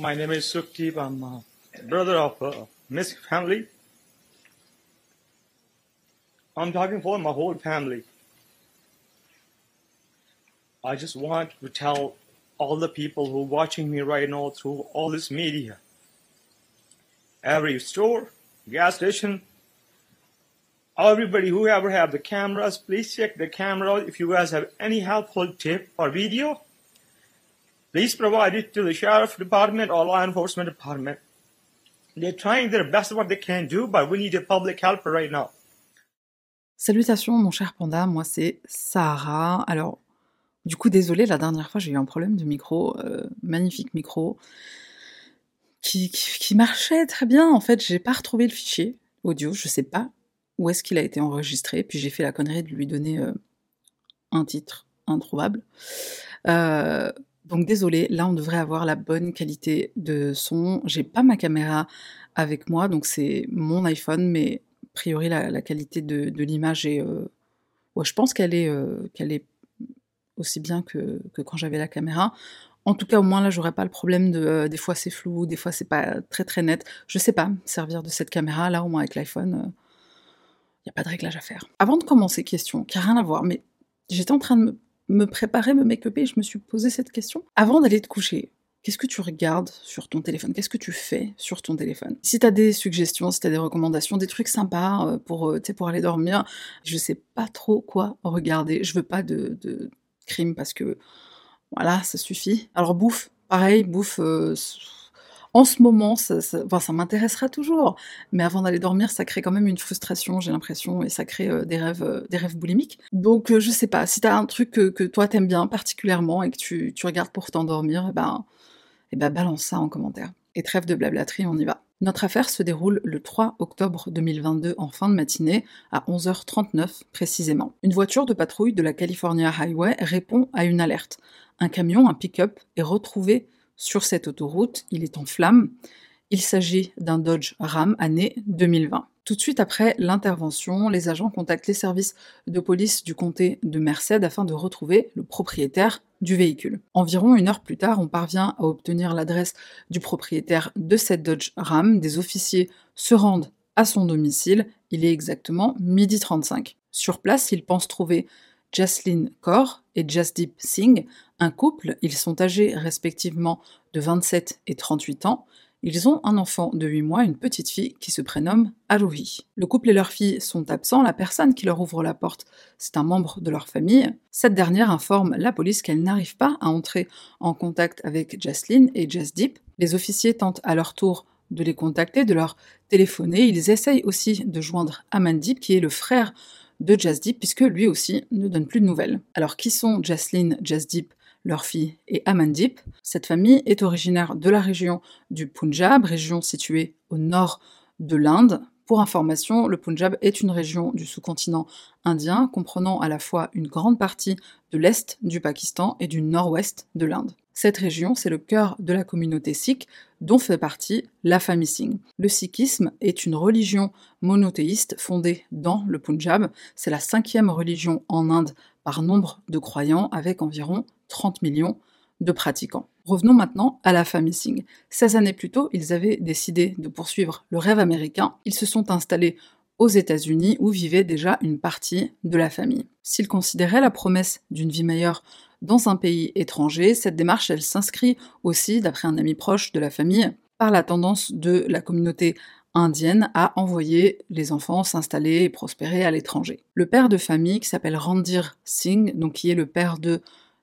My name is Sukdeep. I'm a brother of uh, a Misk family. I'm talking for my whole family. I just want to tell all the people who are watching me right now through all this media. Every store, gas station, everybody who ever have the cameras, please check the camera. If you guys have any helpful tip or video, please provide it to the sheriff department or law enforcement department. They're trying their best what they can do, but we need a public help right now. Salutations mon cher panda, moi c'est Sarah. Alors, du coup, désolé, la dernière fois j'ai eu un problème de micro, euh, magnifique micro, qui, qui, qui, marchait très bien. En fait, j'ai pas retrouvé le fichier audio, je sais pas où est-ce qu'il a été enregistré, puis j'ai fait la connerie de lui donner euh, un titre introuvable. Euh, donc désolé, là on devrait avoir la bonne qualité de son. J'ai pas ma caméra avec moi, donc c'est mon iPhone, mais a priori la, qualité de, l'image est... Euh, ouais, je pense qu'elle est, euh, qu'elle est aussi bien que, que quand j'avais la caméra. En tout cas, au moins là, j'aurais pas le problème de euh, des fois c'est flou, des fois c'est pas très très net. Je sais pas servir de cette caméra là, au moins avec l'iPhone, il n'y a pas de réglage à faire. Avant de commencer, question qui n'a rien à voir, mais j'étais en train de me, me préparer, me make-upper, je me suis posé cette question. Avant d'aller te coucher, qu'est-ce que tu regardes sur ton téléphone? Qu'est-ce que tu fais sur ton téléphone? Si tu as des suggestions, si tu as des recommandations, des trucs sympas euh, pour, euh, pour aller dormir, je sais pas trop quoi regarder. Je veux pas de, de crime parce que voilà, ça suffit. Alors bouffe, pareil, bouffe... Euh, en ce moment, ça, m'intéressera toujours, mais avant d'aller dormir, ça crée quand même une frustration, j'ai l'impression, et ça crée euh, des rêves, euh, des rêves boulimiques. Donc, euh, je sais pas, si t'as un truc que, toi t'aimes bien particulièrement et que tu, tu regardes pour t'endormir, eh ben, eh ben, balance ça en commentaire. Et trêve de blablaterie, on y va. Notre affaire se déroule le 3 octobre 2022 en fin de matinée, à 11h39 précisément. Une voiture de patrouille de la California Highway répond à une alerte. Un camion, un pick-up, est retrouvé sur cette autoroute, il est en flammes. Il s'agit d'un Dodge Ram année 2020. Tout de suite après l'intervention, les agents contactent les services de police du comté de Merced afin de retrouver le propriétaire du véhicule. Environ une heure plus tard, on parvient à obtenir l'adresse du propriétaire de cette Dodge Ram. Des officiers se rendent à son domicile. Il est exactement midi 35. Sur place, ils pensent trouver Jaslyn Kaur et Jasdeep Singh, un couple, ils sont âgés respectivement de 27 et 38 ans, ils ont un enfant de 8 mois, une petite fille qui se prénomme Aruhi. Le couple et leur fille sont absents, la personne qui leur ouvre la porte, c'est un membre de leur famille. Cette dernière informe la police qu'elle n'arrive pas à entrer en contact avec Jaslyn et Jasdeep. Les officiers tentent à leur tour de les contacter, de leur téléphoner. Ils essayent aussi de joindre Amandip, qui est le frère de Jasdeep, puisque lui aussi ne donne plus de nouvelles. Alors qui sont Jaslyn, Jasdeep, leur fille et Amandip Cette famille est originaire de la région du Punjab, région située au nord de l'Inde. Pour information, le Punjab est une région du sous-continent indien comprenant à la fois une grande partie de l'est du Pakistan et du nord-ouest de l'Inde. Cette région, c'est le cœur de la communauté sikh dont fait partie la famille Singh. Le sikhisme est une religion monothéiste fondée dans le Punjab. C'est la cinquième religion en Inde par nombre de croyants avec environ 30 millions de pratiquants. Revenons maintenant à la famille Singh. 16 années plus tôt, ils avaient décidé de poursuivre le rêve américain. Ils se sont installés aux États-Unis où vivait déjà une partie de la famille. S'ils considéraient la promesse d'une vie meilleure dans un pays étranger, cette démarche, s'inscrit aussi, d'après un ami proche de la famille, par la tendance de la communauté indienne à envoyer les enfants s'installer et prospérer à l'étranger. Le père de famille, qui s'appelle Randir Singh, donc qui est le père de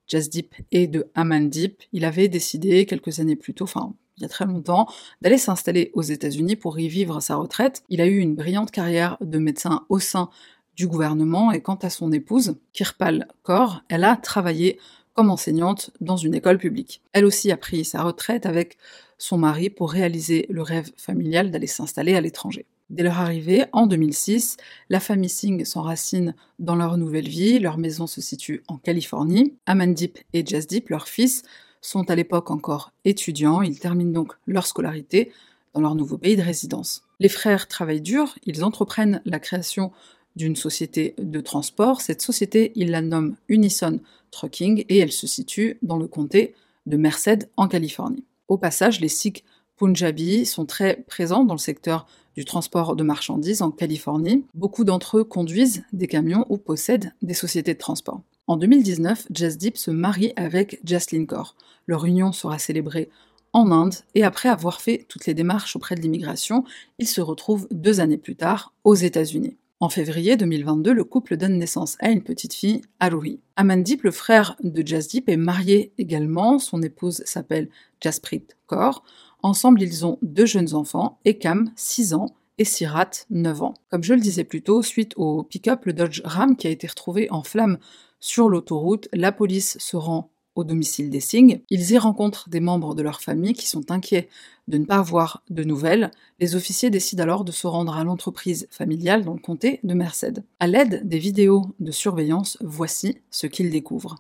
Jasdeep et de Amandip, il avait décidé quelques années plus tôt, enfin il y a très longtemps, d'aller s'installer aux États-Unis pour y vivre sa retraite. Il a eu une brillante carrière de médecin au sein du gouvernement et quant à son épouse, Kirpal Kaur, elle a travaillé comme enseignante dans une école publique. Elle aussi a pris sa retraite avec son mari pour réaliser le rêve familial d'aller s'installer à l'étranger. Dès leur arrivée, en 2006, la famille Singh s'enracine dans leur nouvelle vie, leur maison se situe en Californie. Amandip et Jasdeep, leurs fils, sont à l'époque encore étudiants, ils terminent donc leur scolarité dans leur nouveau pays de résidence. Les frères travaillent dur, ils entreprennent la création d'une société de transport. Cette société, ils la nomment Unison Trucking et elle se situe dans le comté de Merced en Californie. Au passage, les Sikhs Punjabi sont très présents dans le secteur du transport de marchandises en Californie. Beaucoup d'entre eux conduisent des camions ou possèdent des sociétés de transport. En 2019, Jasdeep se marie avec Jaslyn Kaur. Leur union sera célébrée en Inde et après avoir fait toutes les démarches auprès de l'immigration, ils se retrouvent deux années plus tard aux États-Unis. En février 2022, le couple donne naissance à une petite fille, Aruhi. Amandip, le frère de Jasdeep, est marié également. Son épouse s'appelle Jasprit Kaur. Ensemble, ils ont deux jeunes enfants, Ekam, 6 ans, et Sirat, 9 ans. Comme je le disais plus tôt, suite au pick-up, le Dodge Ram qui a été retrouvé en flammes sur l'autoroute, la police se rend au domicile des Singh. Ils y rencontrent des membres de leur famille qui sont inquiets de ne pas avoir de nouvelles. Les officiers décident alors de se rendre à l'entreprise familiale dans le comté de Merced. À l'aide des vidéos de surveillance, voici ce qu'ils découvrent.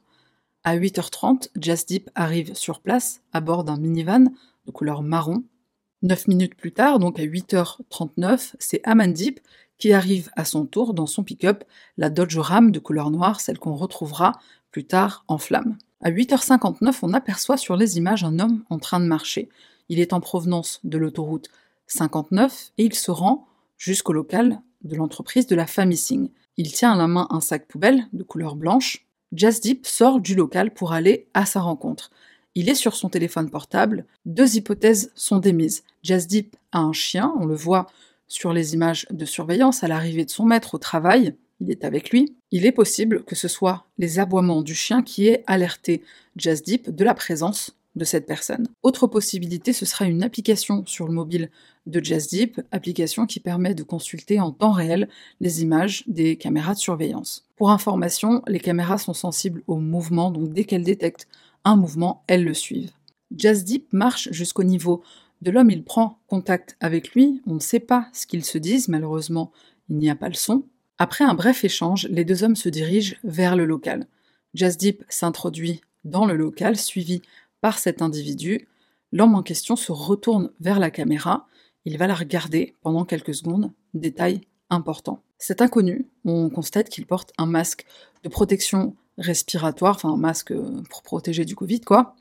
À 8h30, Jasdeep arrive sur place à bord d'un minivan de couleur marron. Neuf minutes plus tard, donc à 8h39, c'est Amandip qui arrive à son tour dans son pick-up, la Dodge Ram de couleur noire, celle qu'on retrouvera plus tard en flammes. À 8h59, on aperçoit sur les images un homme en train de marcher. Il est en provenance de l'autoroute 59 et il se rend jusqu'au local de l'entreprise de la famille Singh. Il tient à la main un sac poubelle de couleur blanche. Jasdeep sort du local pour aller à sa rencontre. Il est sur son téléphone portable. Deux hypothèses sont démises. Jasdeep a un chien, on le voit sur les images de surveillance à l'arrivée de son maître au travail. Il est avec lui. Il est possible que ce soit les aboiements du chien qui aient alerté Jasdeep de la présence de cette personne. Autre possibilité, ce sera une application sur le mobile de Jasdeep, application qui permet de consulter en temps réel les images des caméras de surveillance. Pour information, les caméras sont sensibles au mouvement, donc dès qu'elles détectent un mouvement, elles le suivent. Jasdeep marche jusqu'au niveau de l'homme, il prend contact avec lui, on ne sait pas ce qu'ils se disent, malheureusement il n'y a pas le son. Après un bref échange, les deux hommes se dirigent vers le local. Jasdeep s'introduit dans le local, suivi par cet individu. L'homme en question se retourne vers la caméra, il va la regarder pendant quelques secondes, détail important. Cet inconnu, on constate qu'il porte un masque de protection respiratoire, enfin un masque euh, pour protéger du Covid, quoi.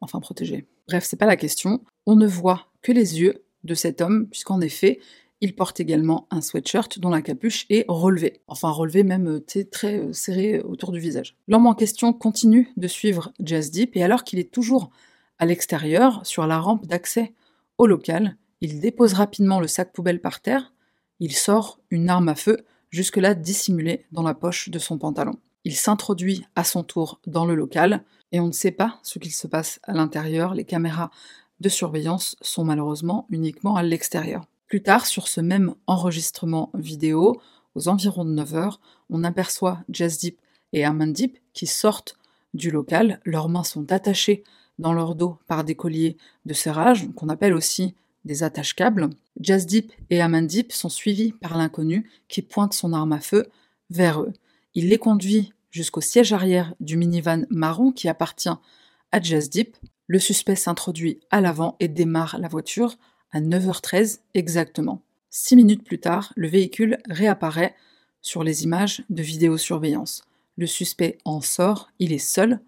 Enfin protéger. Bref, c'est pas la question. On ne voit que les yeux de cet homme, puisqu'en effet, il porte également un sweatshirt dont la capuche est relevée. Enfin relevée même euh, très euh, serré autour du visage. L'homme en question continue de suivre Jazz Deep et alors qu'il est toujours à l'extérieur, sur la rampe d'accès au local, il dépose rapidement le sac poubelle par terre, il sort une arme à feu, jusque-là dissimulée dans la poche de son pantalon. Il s'introduit à son tour dans le local et on ne sait pas ce qu'il se passe à l'intérieur. Les caméras de surveillance sont malheureusement uniquement à l'extérieur. Plus tard, sur ce même enregistrement vidéo, aux environs de 9 heures, on aperçoit Jasdeep et Amandip qui sortent du local. Leurs mains sont attachées dans leur dos par des colliers de serrage, qu'on appelle aussi des attaches-câbles. Jasdeep et Amandip sont suivis par l'inconnu qui pointe son arme à feu vers eux. Il les conduit jusqu'au siège arrière du minivan marron qui appartient à Jasdeep. Le suspect s'introduit à l'avant et démarre la voiture à 9h13 exactement. Six minutes plus tard, le véhicule réapparaît sur les images de vidéosurveillance. Le suspect en sort, il est seul,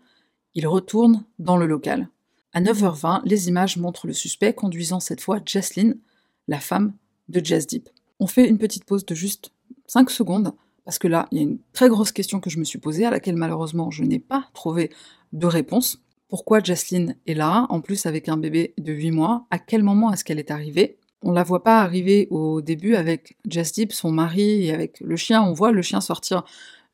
il retourne dans le local. À 9h20, les images montrent le suspect conduisant cette fois Jaslyn, la femme de Jasdeep. On fait une petite pause de juste 5 secondes parce que là, il y a une très grosse question que je me suis posée, à laquelle malheureusement je n'ai pas trouvé de réponse. Pourquoi Jaslyn est là, en plus avec un bébé de 8 mois? À quel moment est-ce qu'elle est arrivée? On la voit pas arriver au début avec Jasdeep, son mari, et avec le chien. On voit le chien sortir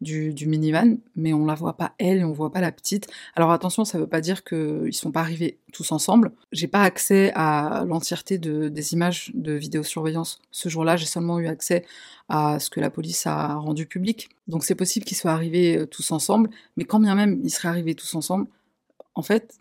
du, minivan, mais on la voit pas elle, on voit pas la petite. Alors attention, ça veut pas dire qu'ils sont pas arrivés tous ensemble. J'ai pas accès à l'entièreté de, des images de vidéosurveillance ce jour-là, j'ai seulement eu accès à ce que la police a rendu public. Donc c'est possible qu'ils soient arrivés euh, tous ensemble, mais quand bien même ils seraient arrivés tous ensemble, en fait,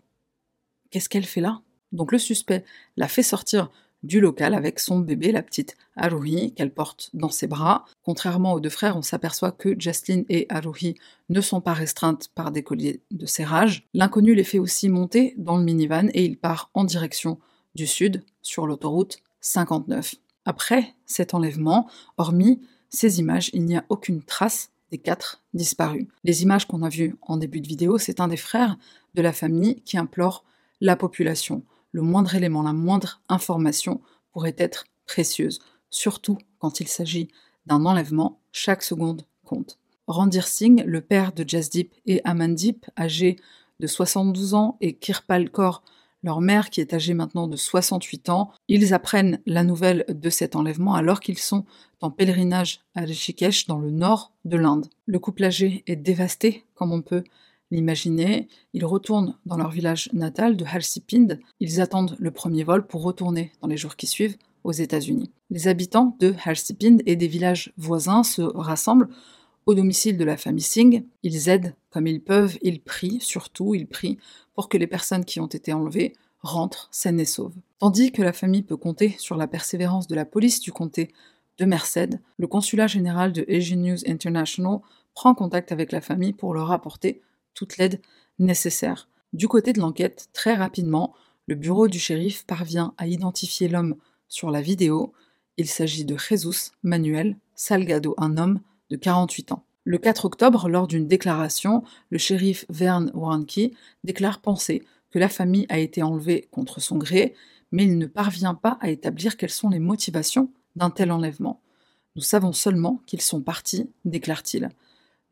qu'est-ce qu'elle fait là? Donc le suspect l'a fait sortir du local avec son bébé, la petite Haruhi, qu'elle porte dans ses bras. Contrairement aux deux frères, on s'aperçoit que Jaslyn et Haruhi ne sont pas restreintes par des colliers de serrage. L'inconnu les fait aussi monter dans le minivan et il part en direction du sud sur l'autoroute 59. Après cet enlèvement, hormis ces images, il n'y a aucune trace des quatre disparus. Les images qu'on a vues en début de vidéo, c'est un des frères de la famille qui implore la population le moindre élément, la moindre information pourrait être précieuse, surtout quand il s'agit d'un enlèvement, chaque seconde compte. Randir Singh, le père de Jasdeep et Amandip, âgé de 72 ans, et Kirpal Kaur, leur mère qui est âgée maintenant de 68 ans, ils apprennent la nouvelle de cet enlèvement alors qu'ils sont en pèlerinage à Rishikesh dans le nord de l'Inde. Le couple âgé est dévasté, comme on peut l'imaginer. Ils retournent dans leur village natal de Halsipind. Ils attendent le premier vol pour retourner dans les jours qui suivent aux États-Unis. Les habitants de Halsipind et des villages voisins se rassemblent au domicile de la famille Singh. Ils aident comme ils peuvent, ils prient, surtout ils prient pour que les personnes qui ont été enlevées rentrent saines et sauves. Tandis que la famille peut compter sur la persévérance de la police du comté de Merced, le consulat général de Asian News International prend contact avec la famille pour leur apporter toute l'aide nécessaire. Du côté de l'enquête, très rapidement, le bureau du shérif parvient à identifier l'homme sur la vidéo. Il s'agit de Jesus Manuel Salgado, un homme de 48 ans. Le 4 octobre, lors d'une déclaration, le shérif Vern Warnke déclare penser que la famille a été enlevée contre son gré, mais il ne parvient pas à établir quelles sont les motivations d'un tel enlèvement. Nous savons seulement qu'ils sont partis, déclare-t-il.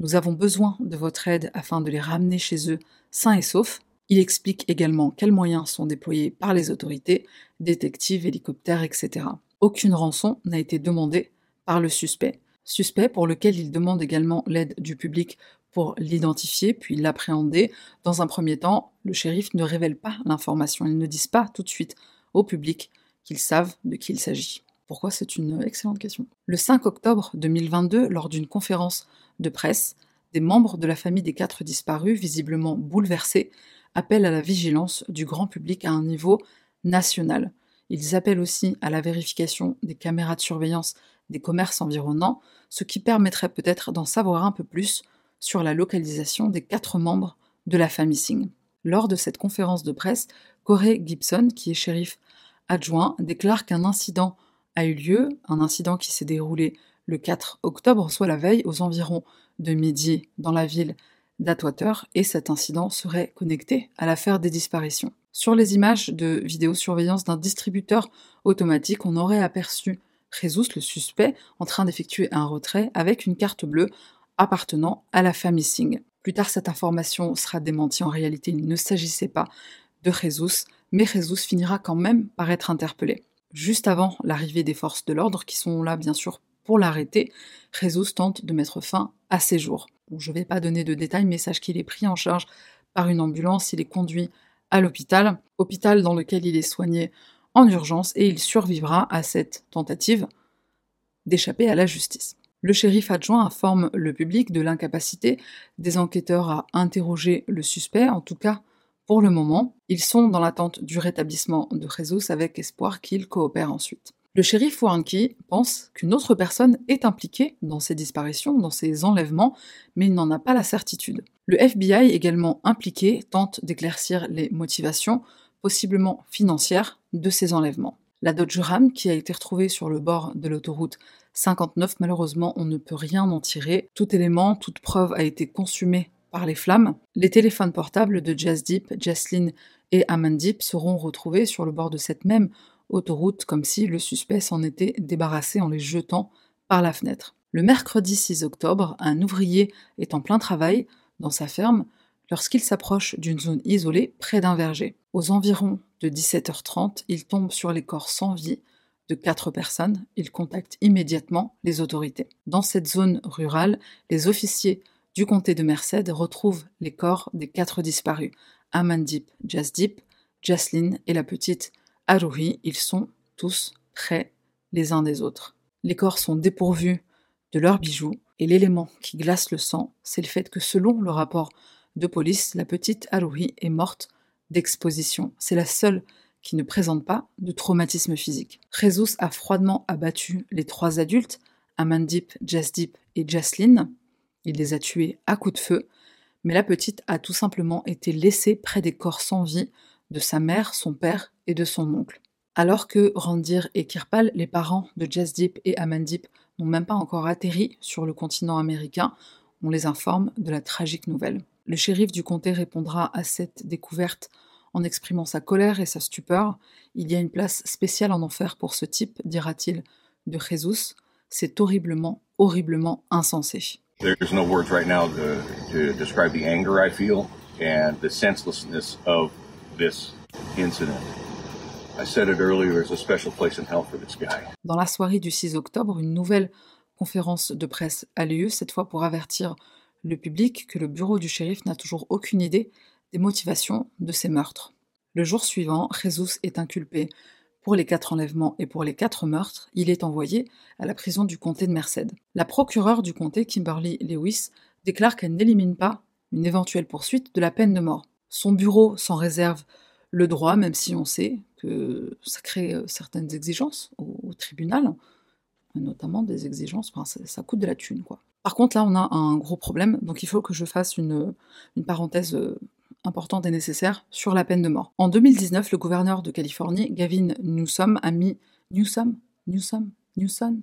Nous avons besoin de votre aide afin de les ramener chez eux sains et saufs. Il explique également quels moyens sont déployés par les autorités, détectives, hélicoptères, etc. Aucune rançon n'a été demandée par le suspect. Suspect pour lequel il demande également l'aide du public pour l'identifier puis l'appréhender. Dans un premier temps, le shérif ne révèle pas l'information. Ils ne disent pas tout de suite au public qu'ils savent de qui il s'agit. Pourquoi C'est une excellente question. Le 5 octobre 2022, lors d'une conférence de presse, des membres de la famille des quatre disparus, visiblement bouleversés, appellent à la vigilance du grand public à un niveau national. Ils appellent aussi à la vérification des caméras de surveillance des commerces environnants, ce qui permettrait peut-être d'en savoir un peu plus sur la localisation des quatre membres de la famille Singh. Lors de cette conférence de presse, Corey Gibson, qui est shérif adjoint, déclare qu'un incident a eu lieu, un incident qui s'est déroulé le 4 octobre, soit la veille, aux environs de midi, dans la ville d'Atwater, et cet incident serait connecté à l'affaire des disparitions. Sur les images de vidéosurveillance d'un distributeur automatique, on aurait aperçu Jesus, le suspect, en train d'effectuer un retrait avec une carte bleue appartenant à la famille Singh. Plus tard, cette information sera démentie. En réalité, il ne s'agissait pas de Jesus, mais Jesus finira quand même par être interpellé. Juste avant l'arrivée des forces de l'ordre, qui sont là bien sûr pour l'arrêter, Jesus tente de mettre fin à ses jours. je ne vais pas donner de détails, mais sache qu'il est pris en charge par une ambulance, il est conduit à l'hôpital, hôpital dans lequel il est soigné en urgence et il survivra à cette tentative d'échapper à la justice. Le shérif adjoint informe le public de l'incapacité des enquêteurs à interroger le suspect, en tout cas pour le moment. Ils sont dans l'attente du rétablissement de Jesus avec espoir qu'il coopère ensuite. Le shérif Warnke pense qu'une autre personne est impliquée dans ces disparitions, dans ces enlèvements, mais il n'en a pas la certitude. Le FBI, également impliqué, tente d'éclaircir les motivations, possiblement financières, de ces enlèvements. La Dodge Ram, qui a été retrouvée sur le bord de l'autoroute 59, malheureusement, on ne peut rien en tirer. Tout élément, toute preuve a été consumée par les flammes. Les téléphones portables de Jasdeep, Jaslyn et Amandip seront retrouvés sur le bord de cette même autoroute comme si le suspect s'en était débarrassé en les jetant par la fenêtre. Le mercredi 6 octobre, un ouvrier est en plein travail dans sa ferme lorsqu'il s'approche d'une zone isolée près d'un verger. Aux environs de 17h30, il tombe sur les corps sans vie de quatre personnes. Il contacte immédiatement les autorités. Dans cette zone rurale, les officiers du comté de Merced retrouvent les corps des quatre disparus Amandip, Jasdeep, Jaslyn et la petite Aruhi, ils sont tous près les uns des autres. Les corps sont dépourvus de leurs bijoux, et l'élément qui glace le sang, c'est le fait que selon le rapport de police, la petite Aruhi est morte d'exposition. C'est la seule qui ne présente pas de traumatisme physique. Jesus a froidement abattu les trois adultes, Amandip, Jasdeep et Jaslyn. Il les a tués à coups de feu, mais la petite a tout simplement été laissée près des corps sans vie de sa mère, son père et de son oncle. Alors que Randir et Kirpal, les parents de Jasdeep et Amandip, n'ont même pas encore atterri sur le continent américain, on les informe de la tragique nouvelle. Le shérif du comté répondra à cette découverte en exprimant sa colère et sa stupeur. Il y a une place spéciale en enfer pour ce type, dira-t-il de Jesus. C'est horriblement, horriblement insensé. There's no words right now to, to describe the anger I feel and the senselessness of this incident. I said it earlier, there's a special place in hell for this guy. Dans la soirée du 6 octobre, une nouvelle conférence de presse a lieu, cette fois pour avertir le public que le bureau du shérif n'a toujours aucune idée des motivations de ces meurtres. Le jour suivant, Jesus est inculpé pour les quatre enlèvements et pour les quatre meurtres. Il est envoyé à la prison du comté de Merced. La procureure du comté, Kimberly Lewis, déclare qu'elle n'élimine pas une éventuelle poursuite de la peine de mort. Son bureau s'en réserve le droit, même si on sait que ça crée euh, certaines exigences au, tribunal, notamment des exigences, ça, coûte de la thune. Par contre, là, on a un gros problème, donc il faut que je fasse une, une parenthèse euh, importante et nécessaire sur la peine de mort. En 2019, le gouverneur de Californie, Gavin Newsom, a mis Newsom, Newsom, Newsom,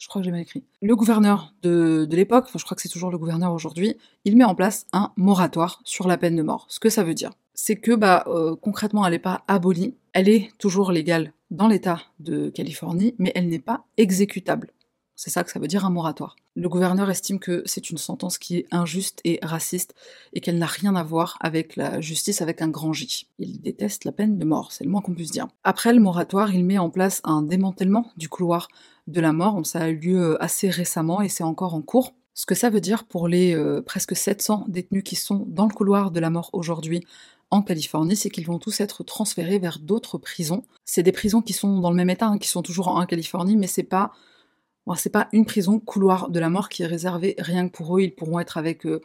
je crois que j'ai mal écrit. Le gouverneur de, l'époque, je crois que c'est toujours le gouverneur aujourd'hui, il met en place un moratoire sur la peine de mort. Ce que ça veut dire, c'est que bah, euh, concrètement, elle n'est pas abolie, elle est toujours légale dans l'État de Californie, mais elle n'est pas exécutable. C'est ça que ça veut dire un moratoire. Le gouverneur estime que c'est une sentence qui est injuste et raciste et qu'elle n'a rien à voir avec la justice avec un grand J. Il déteste la peine de mort, c'est le moins qu'on puisse dire. Après le moratoire, il met en place un démantèlement du couloir de la mort. Ça a eu lieu assez récemment et c'est encore en cours. Ce que ça veut dire pour les euh, presque 700 détenus qui sont dans le couloir de la mort aujourd'hui en Californie, c'est qu'ils vont tous être transférés vers d'autres prisons. C'est des prisons qui sont dans le même état, hein, qui sont toujours en Californie, mais c'est pas c'est pas une prison couloir de la mort qui est réservée rien que pour eux. Ils pourront être avec euh,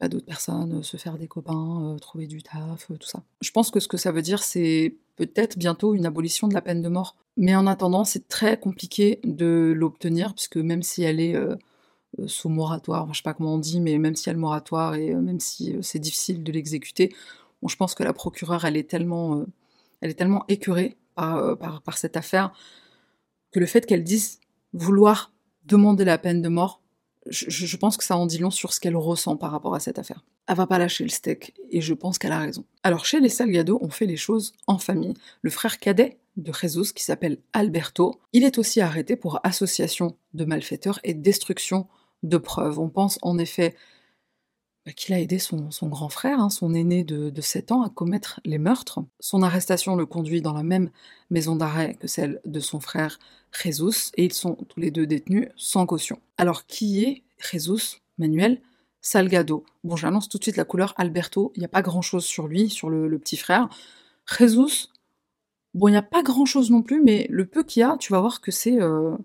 bah, d'autres personnes, euh, se faire des copains, euh, trouver du taf, tout ça. Je pense que ce que ça veut dire, c'est peut-être bientôt une abolition de la peine de mort. Mais en attendant, c'est très compliqué de l'obtenir, puisque même si elle est sous moratoire, je sais pas comment on dit, mais même si elle moratoire et même si c'est difficile de l'exécuter, je pense que la procureure, elle est tellement, elle est tellement écœurée par, par cette affaire que le fait qu'elle dise vouloir demander la peine de mort, je, pense que ça en dit long sur ce qu'elle ressent par rapport à cette affaire. Elle va pas lâcher le steak, et je pense qu'elle a raison. Alors chez les Salgado, on fait les choses en famille. Le frère cadet de Jesus, qui s'appelle Alberto, il est aussi arrêté pour association de malfaiteurs et destruction de preuves. On pense en effet qu'il a aidé son, grand frère, hein, son aîné de, 7 ans, à commettre les meurtres. Son arrestation le conduit dans la même maison d'arrêt que celle de son frère Jesus, et ils sont tous les deux détenus sans caution. Alors qui est Jesus Manuel Salgado? Bon, j'annonce tout de suite la couleur Alberto, il n'y a pas grand-chose sur lui, sur le, petit frère. Jesus, bon, il n'y a pas grand-chose non plus, mais le peu qu'il y a, tu vas voir que c'est... Euh,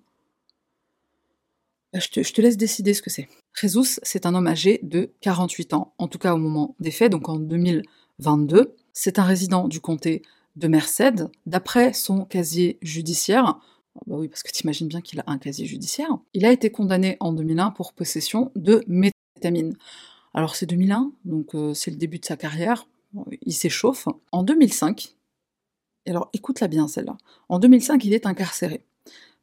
bah, je te laisse décider ce que c'est. Jesus, c'est un homme âgé de 48 ans, en tout cas au moment des faits, donc en 2022. C'est un résident du comté de Merced. D'après son casier judiciaire, oh bah oui, parce que tu imagines bien qu'il a un casier judiciaire, il a été condamné en 2001 pour possession de méthamphétamine. Alors c'est 2001, donc euh, c'est le début de sa carrière, il s'échauffe. En 2005, et alors écoute-la bien celle-là, en 2005 il est incarcéré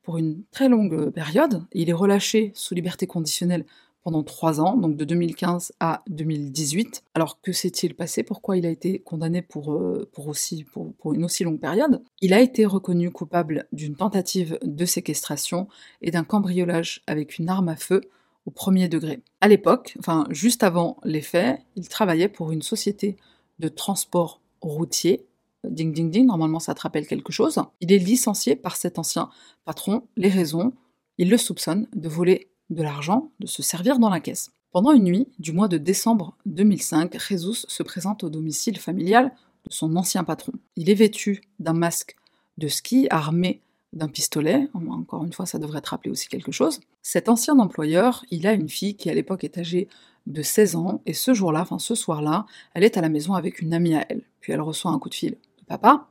pour une très longue période, il est relâché sous liberté conditionnelle pendant trois ans, donc de 2015 à 2018. Alors que s'est-il passé? Pourquoi il a été condamné pour, euh, aussi, une aussi longue période? Il a été reconnu coupable d'une tentative de séquestration et d'un cambriolage avec une arme à feu au premier degré. À l'époque, enfin juste avant les faits, il travaillait pour une société de transport routier. Ding ding ding, normalement ça te rappelle quelque chose. Il est licencié par cet ancien patron. Les raisons, il le soupçonne de voler de l'argent, de se servir dans la caisse. Pendant une nuit du mois de décembre 2005, Jesus se présente au domicile familial de son ancien patron. Il est vêtu d'un masque de ski armé d'un pistolet, encore une fois ça devrait te rappeler aussi quelque chose. Cet ancien employeur, il a une fille qui à l'époque est âgée de 16 ans, et ce jour-là, enfin ce soir-là, elle est à la maison avec une amie à elle. Puis elle reçoit un coup de fil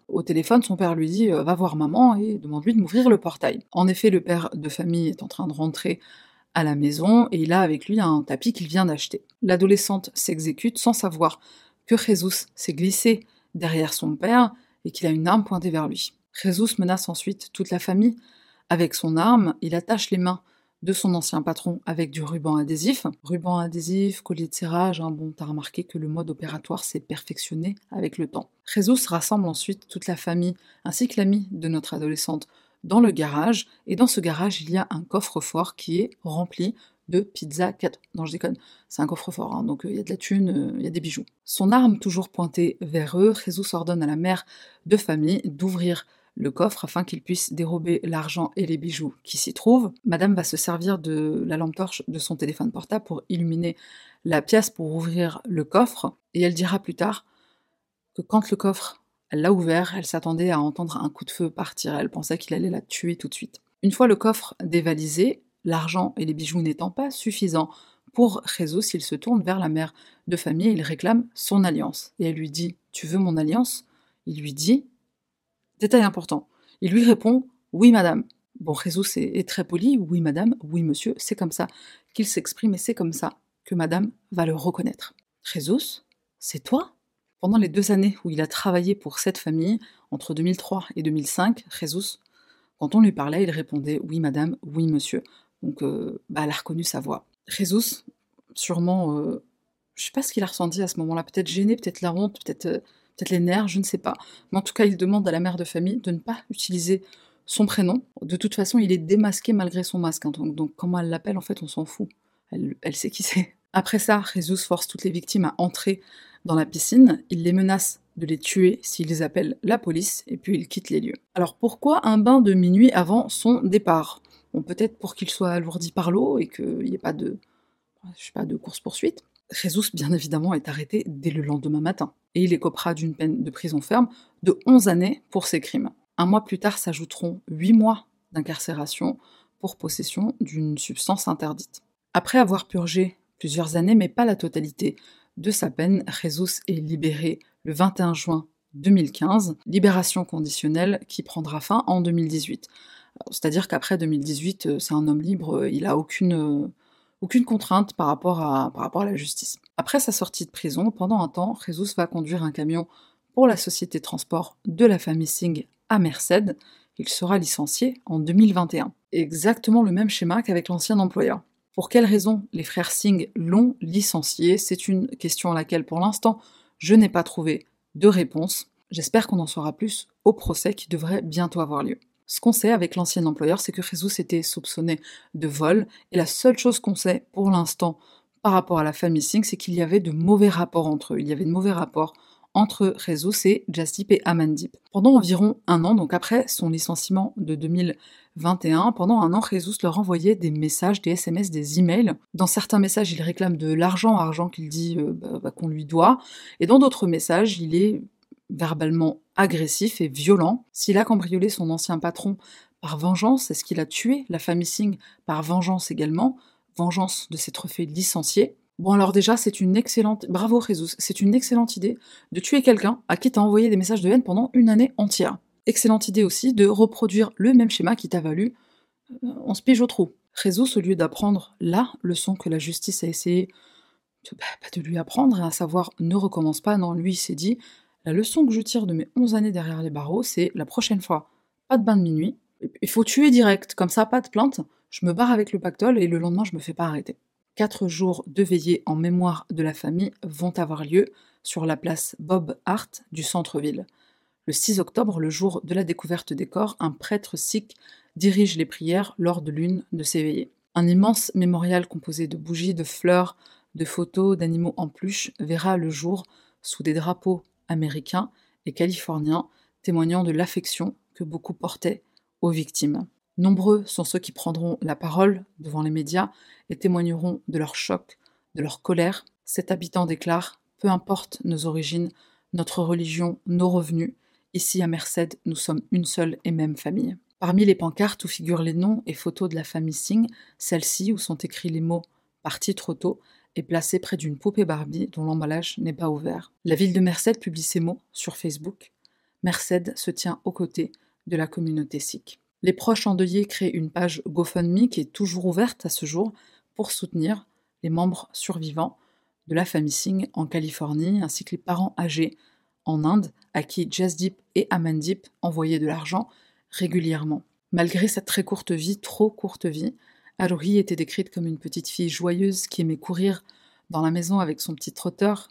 Au téléphone, son père lui dit euh, Va voir maman et demande-lui de m'ouvrir le portail. En effet, le père de famille est en train de rentrer à la maison et il a avec lui un tapis qu'il vient d'acheter. L'adolescente s'exécute sans savoir que Jesus s'est glissé derrière son père et qu'il a une arme pointée vers lui. Jesus menace ensuite toute la famille avec son arme, il attache les mains de son ancien patron avec du ruban adhésif. Ruban adhésif, collier de serrage, hein, bon, t'as remarqué que le mode opératoire s'est perfectionné avec le temps. Jesus rassemble ensuite toute la famille ainsi que l'ami de notre adolescente dans le garage, et dans ce garage, il y a un coffre-fort qui est rempli de pizza 4. Non, je déconne, c'est un coffre-fort, hein, donc euh, il y a de la thune, euh, il y a des bijoux. Son arme toujours pointée vers eux, Jesus ordonne à la mère de famille d'ouvrir le coffre afin qu'il puisse dérober l'argent et les bijoux qui s'y trouvent. Madame va se servir de la lampe torche de son téléphone portable pour illuminer la pièce pour ouvrir le coffre, et elle dira plus tard que quand le coffre, elle l'a ouvert, elle s'attendait à entendre un coup de feu partir, elle pensait qu'il allait la tuer tout de suite. Une fois le coffre dévalisé, l'argent et les bijoux n'étant pas suffisants pour Jesus, il se tourne vers la mère de famille il réclame son alliance. Et elle lui dit Tu veux mon alliance? Il lui dit Détail important. Il lui répond Oui, madame. Bon, Jesus est, très poli Oui, madame. Oui, monsieur. C'est comme ça qu'il s'exprime et c'est comme ça que madame va le reconnaître. Jesus, c'est toi? Pendant les deux années où il a travaillé pour cette famille, entre 2003 et 2005, Jesus, quand on lui parlait, il répondait Oui, madame. Oui, monsieur. Donc, euh, bah, elle a reconnu sa voix. Jesus, sûrement, euh, je sais pas ce qu'il a ressenti à ce moment-là, peut-être gêné, peut-être la honte, peut-être euh, peut-être les nerfs, je ne sais pas. Mais en tout cas, il demande à la mère de famille de ne pas utiliser son prénom. De toute façon, il est démasqué malgré son masque. Hein. donc, comment elle l'appelle, en fait, on s'en fout. Elle, elle sait qui c'est. Après ça, Jesus force toutes les victimes à entrer dans la piscine. Il les menace de les tuer s'ils appellent la police, et puis il quitte les lieux. Alors pourquoi un bain de minuit avant son départ? Bon, peut-être pour qu'il soit alourdi par l'eau et qu'il n'y ait pas de, je sais pas, de course-poursuite. Jesus, bien évidemment, est arrêté dès le lendemain matin et il écopera d'une peine de prison ferme de 11 années pour ses crimes. Un mois plus tard s'ajouteront 8 mois d'incarcération pour possession d'une substance interdite. Après avoir purgé plusieurs années, mais pas la totalité de sa peine, Jesus est libéré le 21 juin 2015, libération conditionnelle qui prendra fin en 2018. C'est-à-dire qu'après 2018, euh, c'est un homme libre, il a aucune euh, aucune contrainte par rapport, à, la justice. Après sa sortie de prison, pendant un temps, Jesus va conduire un camion pour la société de transport de la famille Singh à Merced. Il sera licencié en 2021. Exactement le même schéma qu'avec l'ancien employeur. Pour quelles raisons les frères Singh l'ont licencié? C'est une question à laquelle pour l'instant je n'ai pas trouvé de réponse. J'espère qu'on en saura plus au procès qui devrait bientôt avoir lieu. Ce qu'on sait avec l'ancien employeur, c'est que Jesus était soupçonné de vol, et la seule chose qu'on sait pour l'instant par rapport à la famille Singh, c'est qu'il y avait de mauvais rapports entre eux. Il y avait de mauvais rapports entre Jesus et Jasdeep et Amandip. Pendant environ un an, donc après son licenciement de 2021, pendant un an, Jesus leur envoyait des messages, des SMS, des emails. Dans certains messages, il réclame de l'argent, argent qu'il dit euh, bah, bah, qu'on lui doit, et dans d'autres messages, il est verbalement agressif et violent. S'il a cambriolé son ancien patron par vengeance, est-ce qu'il a tué la famille Singh par vengeance également? Vengeance de s'être fait licencier. Bon alors déjà, c'est une excellente... Bravo Jesus, c'est une excellente idée de tuer quelqu'un à qui t'as envoyé des messages de haine pendant une année entière. Excellente idée aussi de reproduire le même schéma qui t'a valu on se pige au trou. Jesus, au lieu d'apprendre la leçon que la justice a essayé de, bah, de lui apprendre, à savoir ne recommence pas, non, lui il s'est dit la leçon que je tire de mes 11 années derrière les barreaux, c'est la prochaine fois, pas de bain de minuit, il faut tuer direct, comme ça, pas de plainte, je me barre avec le pactole et le lendemain, je me fais pas arrêter. Quatre jours de veillée en mémoire de la famille vont avoir lieu sur la place Bob Hart du centre-ville. Le 6 octobre, le jour de la découverte des corps, un prêtre sikh dirige les prières lors de l'une de ces veillées. Un immense mémorial composé de bougies, de fleurs, de photos, d'animaux en pluche verra le jour sous des drapeaux américains et californiens, témoignant de l'affection que beaucoup portaient aux victimes. Nombreux sont ceux qui prendront la parole devant les médias et témoigneront de leur choc, de leur colère. Cet habitant déclare Peu importe nos origines, notre religion, nos revenus, ici à Merced, nous sommes une seule et même famille. Parmi les pancartes où figurent les noms et photos de la famille Singh, celle-ci où sont écrits les mots Parti trop tôt est placé près d'une poupée Barbie dont l'emballage n'est pas ouvert. La ville de Merced publie ces mots sur Facebook. Merced se tient aux côtés de la communauté sikh. Les proches endeuillés créent une page GoFundMe qui est toujours ouverte à ce jour pour soutenir les membres survivants de la famille Singh en Californie ainsi que les parents âgés en Inde à qui Jasdeep et Amandip envoyaient de l'argent régulièrement. Malgré cette très courte vie, trop courte vie, Haruhi était décrite comme une petite fille joyeuse qui aimait courir dans la maison avec son petit trotteur.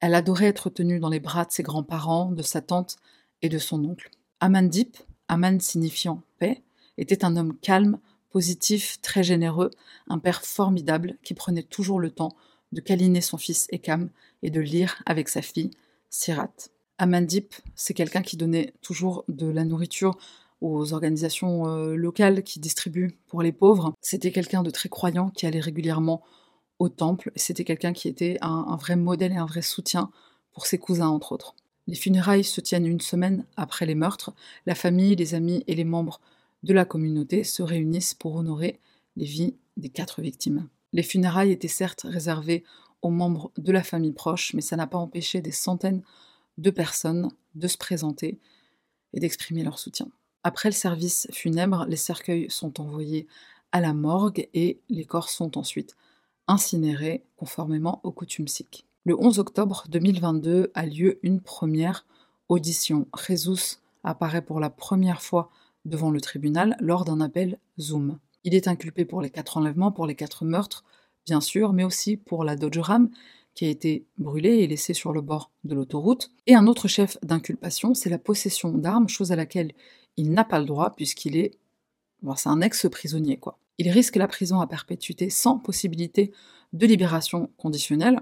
Elle adorait être tenue dans les bras de ses grands-parents, de sa tante et de son oncle. Amandip, Aman signifiant paix, était un homme calme, positif, très généreux, un père formidable qui prenait toujours le temps de câliner son fils Ekam et de lire avec sa fille Sirat. Amandip, c'est quelqu'un qui donnait toujours de la nourriture aux organisations euh, locales qui distribuent pour les pauvres. C'était quelqu'un de très croyant qui allait régulièrement au temple. C'était quelqu'un qui était un, vrai modèle et un vrai soutien pour ses cousins, entre autres. Les funérailles se tiennent une semaine après les meurtres. La famille, les amis et les membres de la communauté se réunissent pour honorer les vies des quatre victimes. Les funérailles étaient certes réservées aux membres de la famille proche, mais ça n'a pas empêché des centaines de personnes de se présenter et d'exprimer leur soutien. Après le service funèbre, les cercueils sont envoyés à la morgue et les corps sont ensuite incinérés conformément aux coutumes sikh. Le 11 octobre 2022 a lieu une première audition. Jesus apparaît pour la première fois devant le tribunal lors d'un appel Zoom. Il est inculpé pour les quatre enlèvements, pour les quatre meurtres, bien sûr, mais aussi pour la Dodge Ram qui a été brûlée et laissée sur le bord de l'autoroute. Et un autre chef d'inculpation, c'est la possession d'armes, chose à laquelle il n'a pas le droit puisqu'il est. c'est un ex-prisonnier, quoi. Il risque la prison à perpétuité sans possibilité de libération conditionnelle,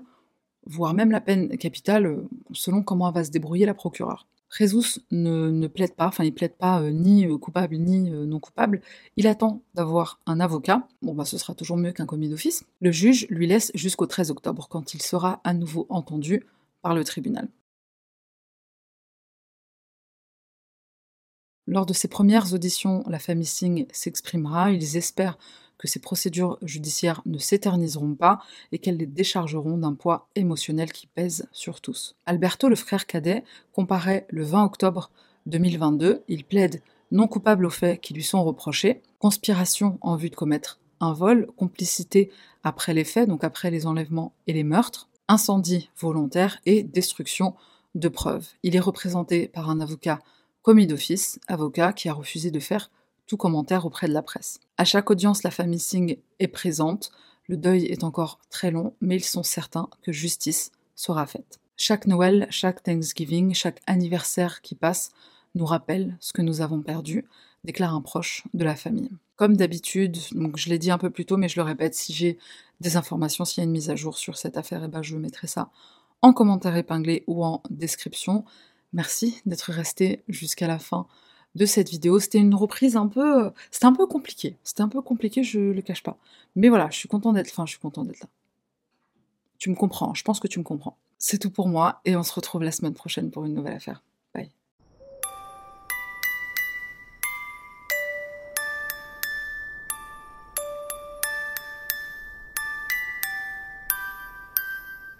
voire même la peine capitale, euh, selon comment va se débrouiller la procureure. Jesus ne, plaide pas, enfin il plaide pas euh, ni euh, coupable ni non coupable, il attend d'avoir un avocat, bon bah ce sera toujours mieux qu'un commis d'office. Le juge lui laisse jusqu'au 13 octobre, quand il sera à nouveau entendu par le tribunal. Lors de ces premières auditions, la famille Singh s'exprimera. Ils espèrent que ces procédures judiciaires ne s'éterniseront pas et qu'elles les déchargeront d'un poids émotionnel qui pèse sur tous. Alberto, le frère cadet, comparaît le 20 octobre 2022. Il plaide non coupable aux faits qui lui sont reprochés, conspiration en vue de commettre un vol, complicité après les faits, donc après les enlèvements et les meurtres, incendie volontaire et destruction de preuves. Il est représenté par un avocat commis d'office, avocat qui a refusé de faire tout commentaire auprès de la presse. À chaque audience, la famille Singh est présente. Le deuil est encore très long, mais ils sont certains que justice sera faite. Chaque Noël, chaque Thanksgiving, chaque anniversaire qui passe nous rappelle ce que nous avons perdu, déclare un proche de la famille. Comme d'habitude, je l'ai dit un peu plus tôt, mais je le répète, si j'ai des informations, s'il y a une mise à jour sur cette affaire, eh ben je mettrai ça en commentaire épinglé ou en description. Merci d'être resté jusqu'à la fin de cette vidéo. C'était une reprise un peu... C'était un peu compliqué. C'était un peu compliqué, je le cache pas. Mais voilà, je suis content d'être... Enfin, je suis content d'être là. Tu me comprends, je pense que tu me comprends. C'est tout pour moi et on se retrouve la semaine prochaine pour une nouvelle affaire.